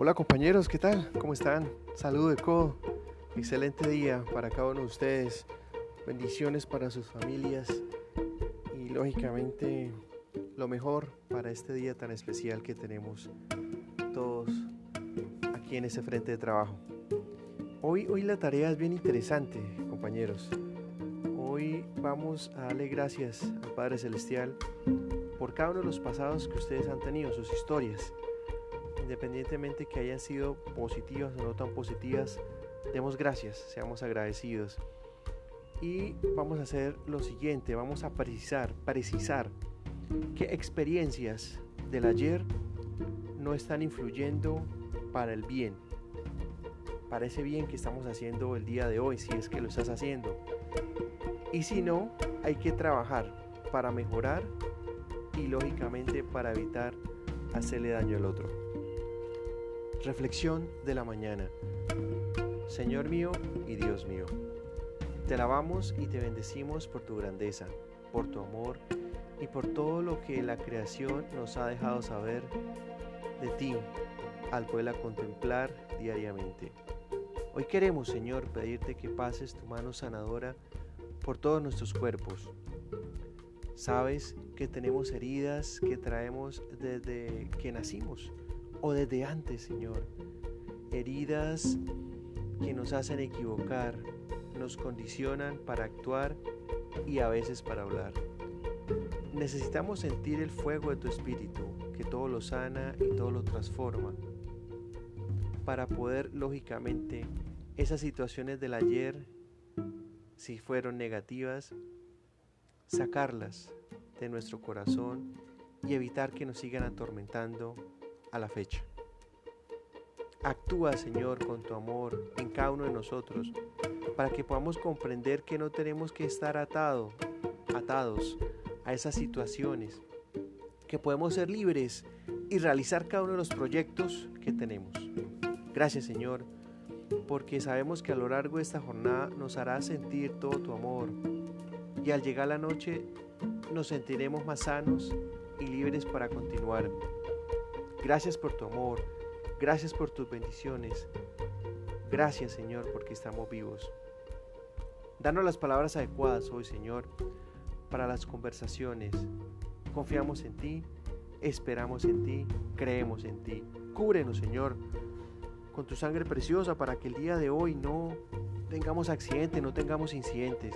Hola compañeros, ¿qué tal? ¿Cómo están? Saludo de codo. Excelente día para cada uno de ustedes. Bendiciones para sus familias y lógicamente lo mejor para este día tan especial que tenemos todos aquí en ese frente de trabajo. Hoy, hoy la tarea es bien interesante, compañeros. Hoy vamos a darle gracias al Padre Celestial por cada uno de los pasados que ustedes han tenido, sus historias independientemente que hayan sido positivas o no tan positivas, demos gracias, seamos agradecidos. Y vamos a hacer lo siguiente, vamos a precisar, precisar qué experiencias del ayer no están influyendo para el bien, para ese bien que estamos haciendo el día de hoy, si es que lo estás haciendo. Y si no, hay que trabajar para mejorar y lógicamente para evitar hacerle daño al otro. Reflexión de la mañana. Señor mío y Dios mío, te alabamos y te bendecimos por tu grandeza, por tu amor y por todo lo que la creación nos ha dejado saber de ti al poderla contemplar diariamente. Hoy queremos, Señor, pedirte que pases tu mano sanadora por todos nuestros cuerpos. Sabes que tenemos heridas que traemos desde que nacimos o desde antes, Señor. Heridas que nos hacen equivocar, nos condicionan para actuar y a veces para hablar. Necesitamos sentir el fuego de tu espíritu, que todo lo sana y todo lo transforma, para poder, lógicamente, esas situaciones del ayer, si fueron negativas, sacarlas de nuestro corazón y evitar que nos sigan atormentando a la fecha. Actúa, Señor, con tu amor en cada uno de nosotros, para que podamos comprender que no tenemos que estar atado, atados a esas situaciones, que podemos ser libres y realizar cada uno de los proyectos que tenemos. Gracias, Señor, porque sabemos que a lo largo de esta jornada nos hará sentir todo tu amor y al llegar la noche nos sentiremos más sanos y libres para continuar. Gracias por tu amor, gracias por tus bendiciones. Gracias Señor porque estamos vivos. Danos las palabras adecuadas hoy Señor para las conversaciones. Confiamos en ti, esperamos en ti, creemos en ti. Cúbrenos Señor con tu sangre preciosa para que el día de hoy no tengamos accidentes, no tengamos incidentes,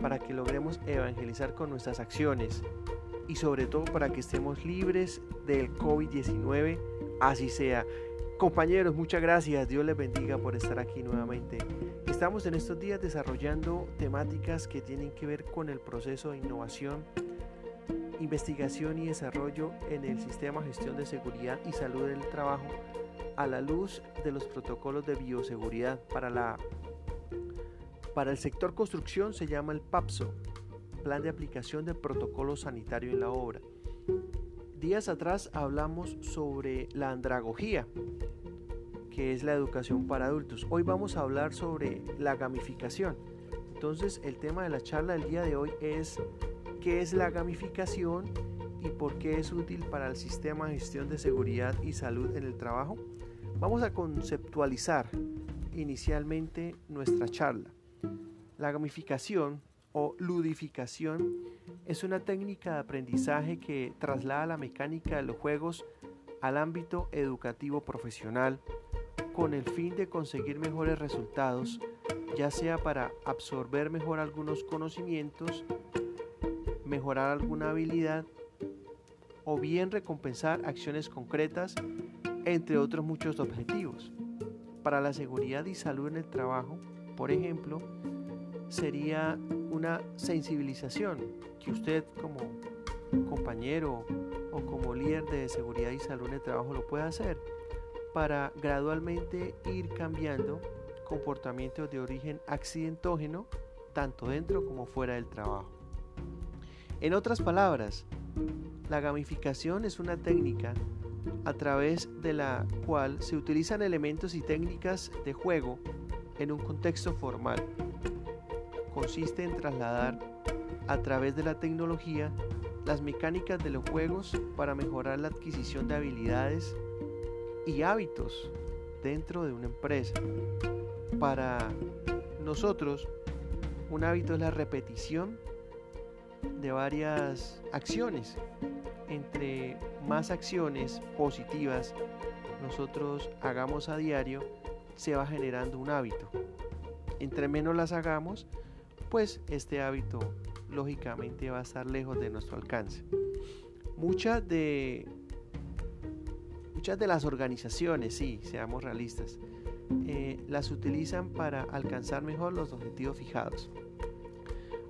para que logremos evangelizar con nuestras acciones y sobre todo para que estemos libres del COVID-19, así sea. Compañeros, muchas gracias, Dios les bendiga por estar aquí nuevamente. Estamos en estos días desarrollando temáticas que tienen que ver con el proceso de innovación, investigación y desarrollo en el sistema de gestión de seguridad y salud del trabajo a la luz de los protocolos de bioseguridad para la para el sector construcción se llama el PAPSO, Plan de Aplicación del Protocolo Sanitario en la Obra. Días atrás hablamos sobre la andragogía, que es la educación para adultos. Hoy vamos a hablar sobre la gamificación. Entonces el tema de la charla del día de hoy es qué es la gamificación y por qué es útil para el sistema de gestión de seguridad y salud en el trabajo. Vamos a conceptualizar inicialmente nuestra charla. La gamificación o ludificación es una técnica de aprendizaje que traslada la mecánica de los juegos al ámbito educativo profesional con el fin de conseguir mejores resultados, ya sea para absorber mejor algunos conocimientos, mejorar alguna habilidad o bien recompensar acciones concretas, entre otros muchos objetivos. Para la seguridad y salud en el trabajo, por ejemplo, sería una sensibilización que usted como compañero o como líder de seguridad y salud en el trabajo lo puede hacer para gradualmente ir cambiando comportamientos de origen accidentógeno tanto dentro como fuera del trabajo. En otras palabras, la gamificación es una técnica a través de la cual se utilizan elementos y técnicas de juego en un contexto formal consiste en trasladar a través de la tecnología las mecánicas de los juegos para mejorar la adquisición de habilidades y hábitos dentro de una empresa. Para nosotros, un hábito es la repetición de varias acciones. Entre más acciones positivas nosotros hagamos a diario, se va generando un hábito. Entre menos las hagamos, pues este hábito lógicamente va a estar lejos de nuestro alcance. Muchas de, muchas de las organizaciones, sí, seamos realistas, eh, las utilizan para alcanzar mejor los objetivos fijados.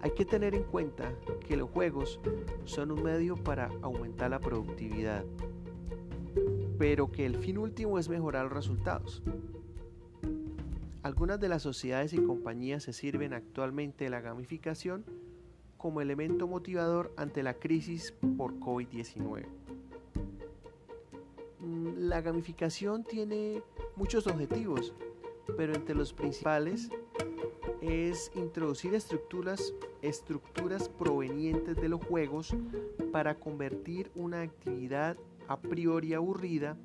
Hay que tener en cuenta que los juegos son un medio para aumentar la productividad, pero que el fin último es mejorar los resultados. Algunas de las sociedades y compañías se sirven actualmente de la gamificación como elemento motivador ante la crisis por COVID-19. Mm, la gamificación tiene muchos objetivos, pero entre los principales es introducir estructuras, estructuras provenientes de los juegos para convertir una actividad a priori aburrida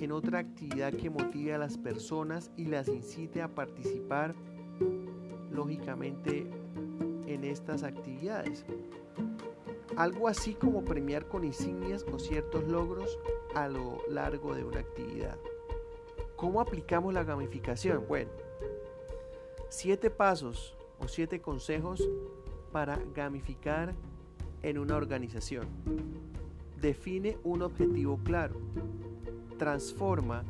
en otra actividad que motive a las personas y las incite a participar lógicamente en estas actividades. Algo así como premiar con insignias o ciertos logros a lo largo de una actividad. ¿Cómo aplicamos la gamificación? Bueno, siete pasos o siete consejos para gamificar en una organización. Define un objetivo claro. Transforma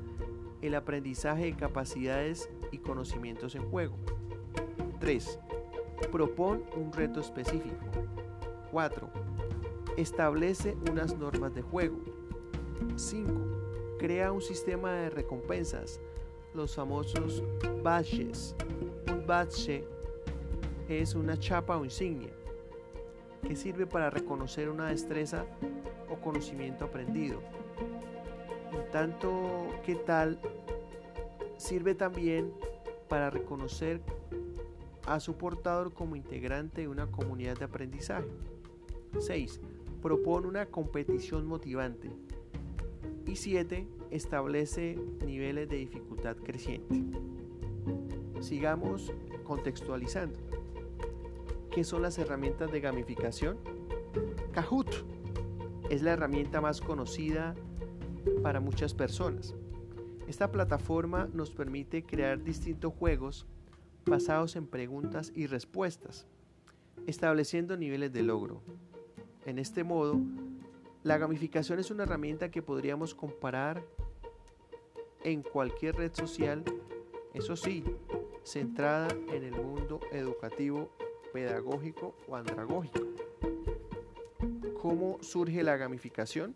el aprendizaje de capacidades y conocimientos en juego. 3. Propon un reto específico. 4. Establece unas normas de juego. 5. Crea un sistema de recompensas, los famosos badges. Un badge es una chapa o insignia que sirve para reconocer una destreza o conocimiento aprendido. Tanto que tal, sirve también para reconocer a su portador como integrante de una comunidad de aprendizaje. 6. Propone una competición motivante. Y 7. Establece niveles de dificultad creciente. Sigamos contextualizando. ¿Qué son las herramientas de gamificación? Kahoot es la herramienta más conocida para muchas personas. Esta plataforma nos permite crear distintos juegos basados en preguntas y respuestas, estableciendo niveles de logro. En este modo, la gamificación es una herramienta que podríamos comparar en cualquier red social, eso sí, centrada en el mundo educativo, pedagógico o andragógico. ¿Cómo surge la gamificación?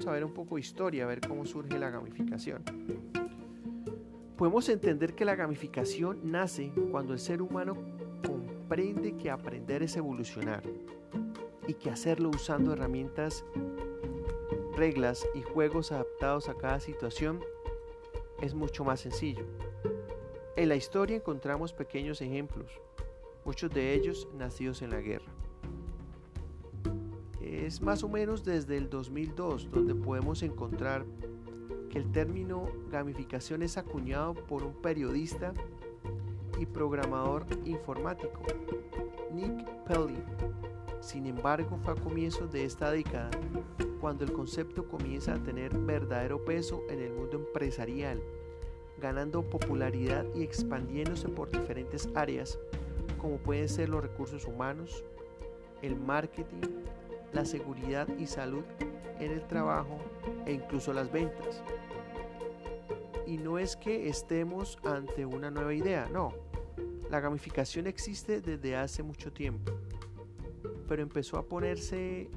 Vamos a ver un poco de historia, a ver cómo surge la gamificación. Podemos entender que la gamificación nace cuando el ser humano comprende que aprender es evolucionar y que hacerlo usando herramientas, reglas y juegos adaptados a cada situación es mucho más sencillo. En la historia encontramos pequeños ejemplos, muchos de ellos nacidos en la guerra. Es más o menos desde el 2002 donde podemos encontrar que el término gamificación es acuñado por un periodista y programador informático, Nick Pelly. Sin embargo, fue a comienzos de esta década cuando el concepto comienza a tener verdadero peso en el mundo empresarial, ganando popularidad y expandiéndose por diferentes áreas, como pueden ser los recursos humanos, el marketing, la seguridad y salud en el trabajo e incluso las ventas. Y no es que estemos ante una nueva idea, no. La gamificación existe desde hace mucho tiempo, pero empezó a ponerse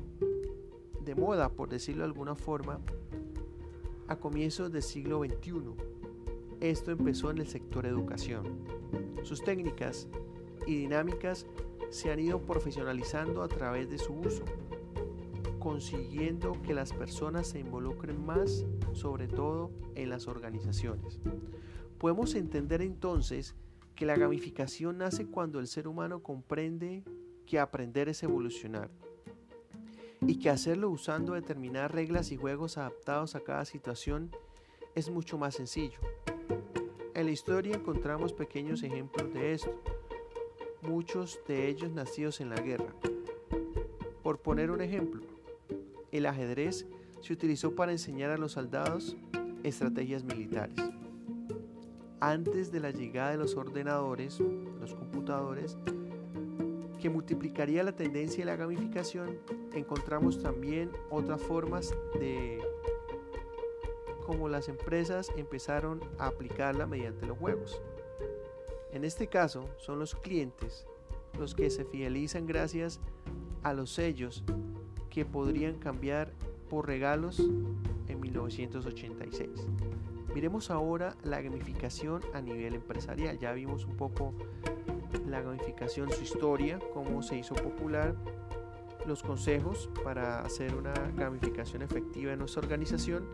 de moda, por decirlo de alguna forma, a comienzos del siglo XXI. Esto empezó en el sector educación. Sus técnicas y dinámicas se han ido profesionalizando a través de su uso consiguiendo que las personas se involucren más, sobre todo en las organizaciones. Podemos entender entonces que la gamificación nace cuando el ser humano comprende que aprender es evolucionar y que hacerlo usando determinadas reglas y juegos adaptados a cada situación es mucho más sencillo. En la historia encontramos pequeños ejemplos de esto, muchos de ellos nacidos en la guerra. Por poner un ejemplo, el ajedrez se utilizó para enseñar a los soldados estrategias militares. Antes de la llegada de los ordenadores, los computadores, que multiplicaría la tendencia y la gamificación, encontramos también otras formas de cómo las empresas empezaron a aplicarla mediante los juegos. En este caso, son los clientes los que se fidelizan gracias a los sellos que podrían cambiar por regalos en 1986. Miremos ahora la gamificación a nivel empresarial. Ya vimos un poco la gamificación, su historia, cómo se hizo popular, los consejos para hacer una gamificación efectiva en nuestra organización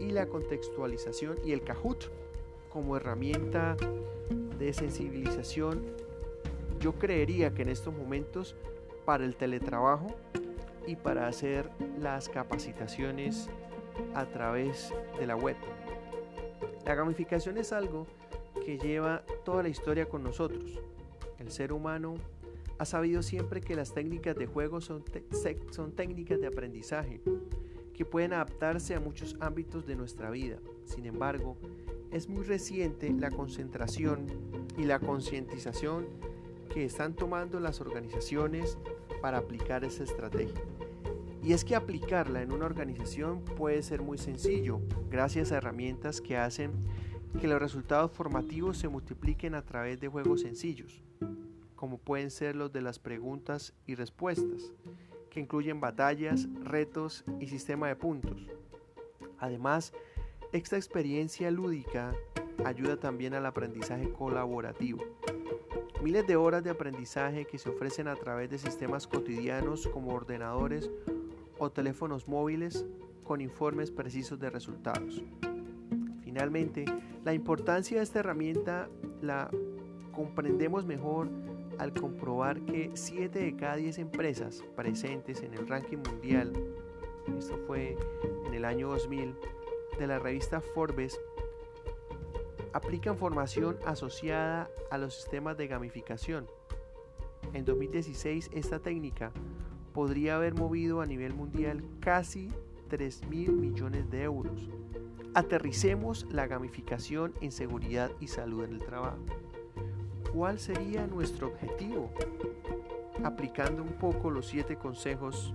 y la contextualización y el Kahoot como herramienta de sensibilización. Yo creería que en estos momentos para el teletrabajo y para hacer las capacitaciones a través de la web. La gamificación es algo que lleva toda la historia con nosotros. El ser humano ha sabido siempre que las técnicas de juego son, son técnicas de aprendizaje que pueden adaptarse a muchos ámbitos de nuestra vida. Sin embargo, es muy reciente la concentración y la concientización que están tomando las organizaciones para aplicar esa estrategia. Y es que aplicarla en una organización puede ser muy sencillo, gracias a herramientas que hacen que los resultados formativos se multipliquen a través de juegos sencillos, como pueden ser los de las preguntas y respuestas, que incluyen batallas, retos y sistema de puntos. Además, esta experiencia lúdica ayuda también al aprendizaje colaborativo. Miles de horas de aprendizaje que se ofrecen a través de sistemas cotidianos como ordenadores o teléfonos móviles con informes precisos de resultados. Finalmente, la importancia de esta herramienta la comprendemos mejor al comprobar que 7 de cada 10 empresas presentes en el ranking mundial, esto fue en el año 2000, de la revista Forbes, aplican formación asociada a los sistemas de gamificación. En 2016 esta técnica podría haber movido a nivel mundial casi 3 mil millones de euros. Aterricemos la gamificación en seguridad y salud en el trabajo. ¿Cuál sería nuestro objetivo? Aplicando un poco los siete consejos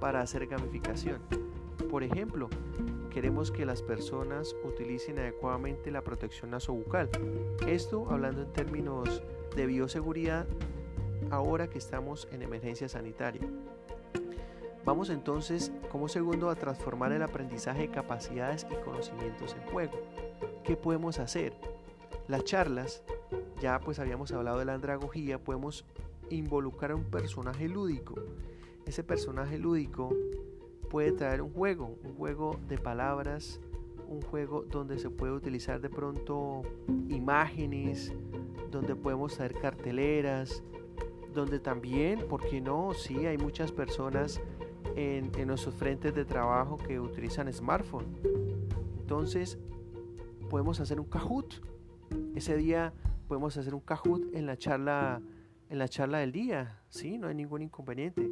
para hacer gamificación. Por ejemplo, queremos que las personas utilicen adecuadamente la protección nasobucal. Esto hablando en términos de bioseguridad ahora que estamos en emergencia sanitaria. Vamos entonces como segundo a transformar el aprendizaje de capacidades y conocimientos en juego. ¿Qué podemos hacer? Las charlas, ya pues habíamos hablado de la andragogía, podemos involucrar a un personaje lúdico. Ese personaje lúdico puede traer un juego, un juego de palabras, un juego donde se puede utilizar de pronto imágenes, donde podemos traer carteleras, donde también, ¿por qué no? Sí, hay muchas personas en, nuestros frentes de trabajo que utilizan smartphone. Entonces, podemos hacer un Kahoot. Ese día podemos hacer un Kahoot en la charla en la charla del día, sí, no hay ningún inconveniente,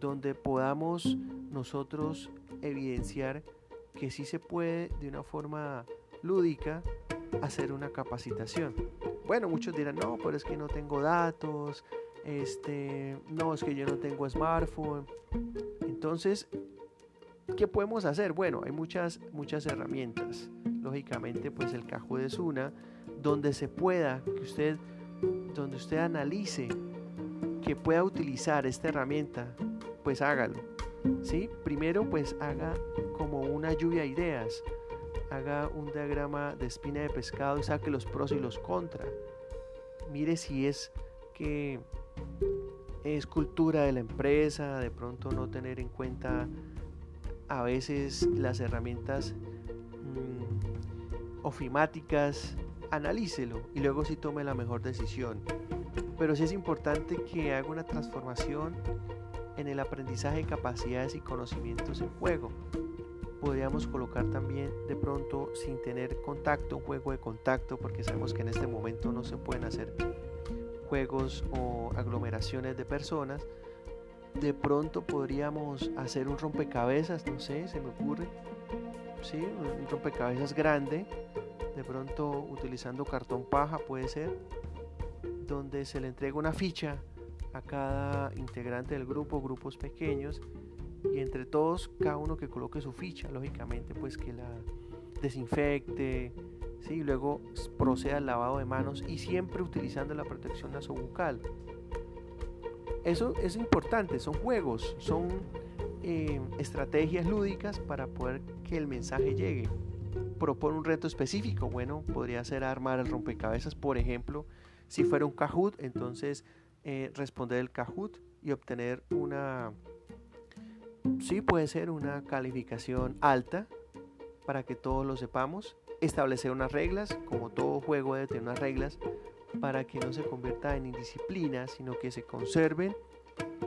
donde podamos nosotros evidenciar que sí se puede de una forma lúdica hacer una capacitación. Bueno, muchos dirán, no, pero es que no tengo datos, este, no, es que yo no tengo smartphone. Entonces, ¿qué podemos hacer? Bueno, hay muchas, muchas herramientas. Lógicamente, pues el Kahoot es una donde se pueda, que usted, donde usted analice que pueda utilizar esta herramienta, pues hágalo. ¿sí? Primero, pues haga como una lluvia de ideas. Haga un diagrama de espina de pescado y saque los pros y los contras. Mire si es que es cultura de la empresa, de pronto no tener en cuenta a veces las herramientas mm, ofimáticas, analícelo y luego sí tome la mejor decisión. Pero sí es importante que haga una transformación en el aprendizaje de capacidades y conocimientos en juego. podríamos colocar también de pronto sin tener contacto, un juego de contacto, porque sabemos que en este momento no se pueden hacer juegos o aglomeraciones de personas. De pronto podríamos hacer un rompecabezas, no sé, se me ocurre. Sí, un rompecabezas grande, de pronto utilizando cartón paja puede ser, donde se le entrega una ficha a cada integrante del grupo, grupos pequeños, y entre todos cada uno que coloque su ficha, lógicamente pues que la desinfecte, ¿sí? luego proceda al lavado de manos y siempre utilizando la protección nasobucal. Eso es importante, son juegos, son eh, estrategias lúdicas para poder que el mensaje llegue. Propone un reto específico, bueno, podría ser armar el rompecabezas, por ejemplo, si fuera un Kahoot, entonces eh, responder el Kahoot y obtener una sí puede ser una calificación alta para que todos lo sepamos. Establecer unas reglas, como todo juego debe tener unas reglas para que no se convierta en indisciplina, sino que se conserven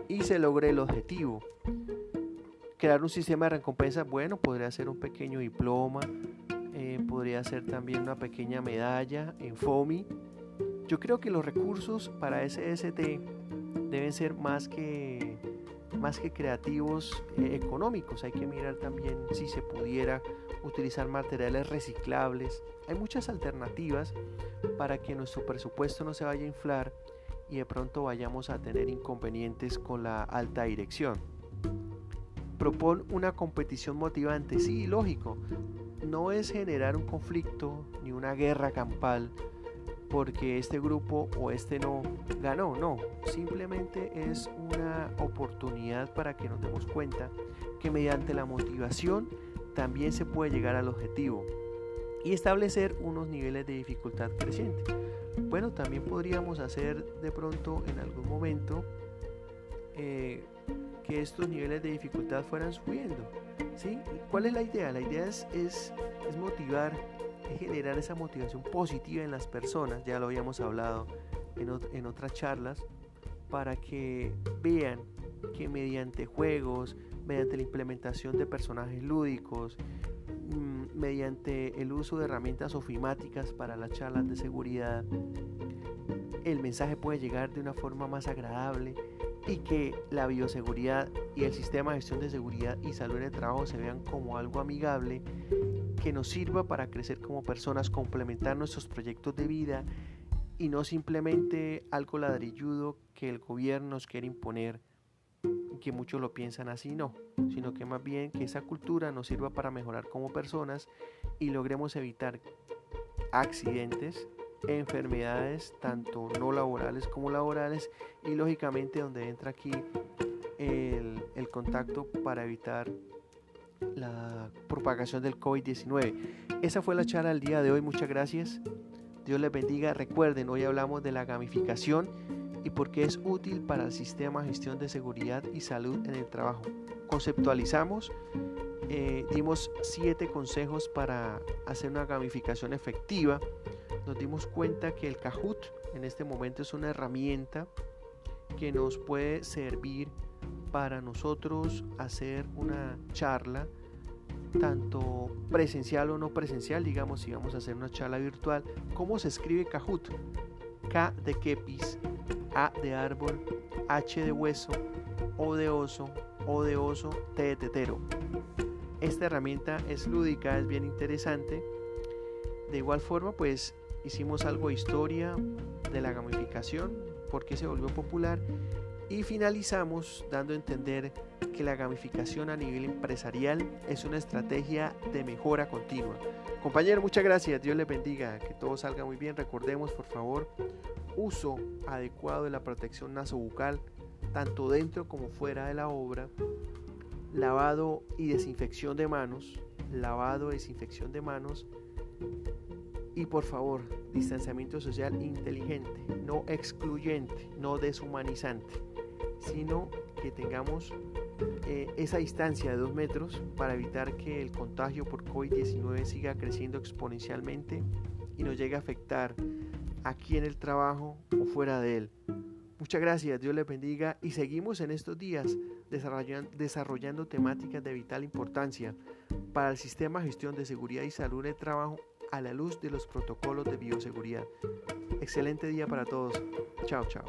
y se logre el objetivo. Crear un sistema de recompensa, bueno, podría ser un pequeño diploma, eh, podría ser también una pequeña medalla en FOMI. Yo creo que los recursos para SST deben ser más que más que creativos eh, económicos. Hay que mirar también si se pudiera utilizar materiales reciclables. Hay muchas alternativas para que nuestro presupuesto no se vaya a inflar y de pronto vayamos a tener inconvenientes con la alta dirección. Propon una competición motivante, sí, lógico. No es generar un conflicto ni una guerra campal porque este grupo o este no ganó, no, simplemente es una oportunidad para que nos demos cuenta que mediante la motivación también se puede llegar al objetivo y establecer unos niveles de dificultad creciente. Bueno, también podríamos hacer de pronto en algún momento eh, que estos niveles de dificultad fueran subiendo. ¿sí? ¿Cuál es la idea? La idea es, es, es motivar generar esa motivación positiva en las personas, ya lo habíamos hablado en, otras charlas, para que vean que mediante juegos, mediante la implementación de personajes lúdicos, mm, mediante el uso de herramientas ofimáticas para las charlas de seguridad, el mensaje puede llegar de una forma más agradable y que la bioseguridad y el sistema de gestión de seguridad y salud en el trabajo se vean como algo amigable que nos sirva para crecer como personas, complementar nuestros proyectos de vida y no simplemente algo ladrilludo que el gobierno nos quiere imponer que muchos lo piensan así, no, sino que más bien que esa cultura nos sirva para mejorar como personas y logremos evitar accidentes, enfermedades, tanto no laborales como laborales, y lógicamente donde entra aquí el, el contacto para evitar la propagación del COVID-19. Esa fue la charla del día de hoy. Muchas gracias. Dios les bendiga. Recuerden, hoy hablamos de la gamificación y por qué es útil para el sistema de gestión de seguridad y salud en el trabajo. Conceptualizamos, eh, dimos siete consejos para hacer una gamificación efectiva. Nos dimos cuenta que el Kahoot en este momento es una herramienta que nos puede servir para nosotros hacer una charla, tanto presencial o no presencial, digamos si vamos a hacer una charla virtual, ¿cómo se escribe Kahoot? K de kepis, A de árbol, H de hueso, O de oso, O de oso, T de tetero. Esta herramienta es lúdica, es bien interesante. De igual forma, pues hicimos algo de historia de la gamificación, por qué se volvió popular y finalizamos dando a entender que la gamificación a nivel empresarial es una estrategia de mejora continua. Compañero, muchas gracias. Dios les bendiga. Que todo salga muy bien. Recordemos, por favor, uso adecuado de la protección nasobucal, tanto dentro como fuera de la obra. Lavado y desinfección de manos. Lavado y desinfección de manos. Y por favor, distanciamiento social inteligente, no excluyente, no deshumanizante sino que tengamos eh, esa distancia de dos metros para evitar que el contagio por COVID-19 siga creciendo exponencialmente y nos llegue a afectar aquí en el trabajo o fuera de él. Muchas gracias, Dios les bendiga y seguimos en estos días desarrollando, desarrollando temáticas de vital importancia para el sistema de gestión de seguridad y salud en el trabajo a la luz de los protocolos de bioseguridad. Excelente día para todos. Chao, chao.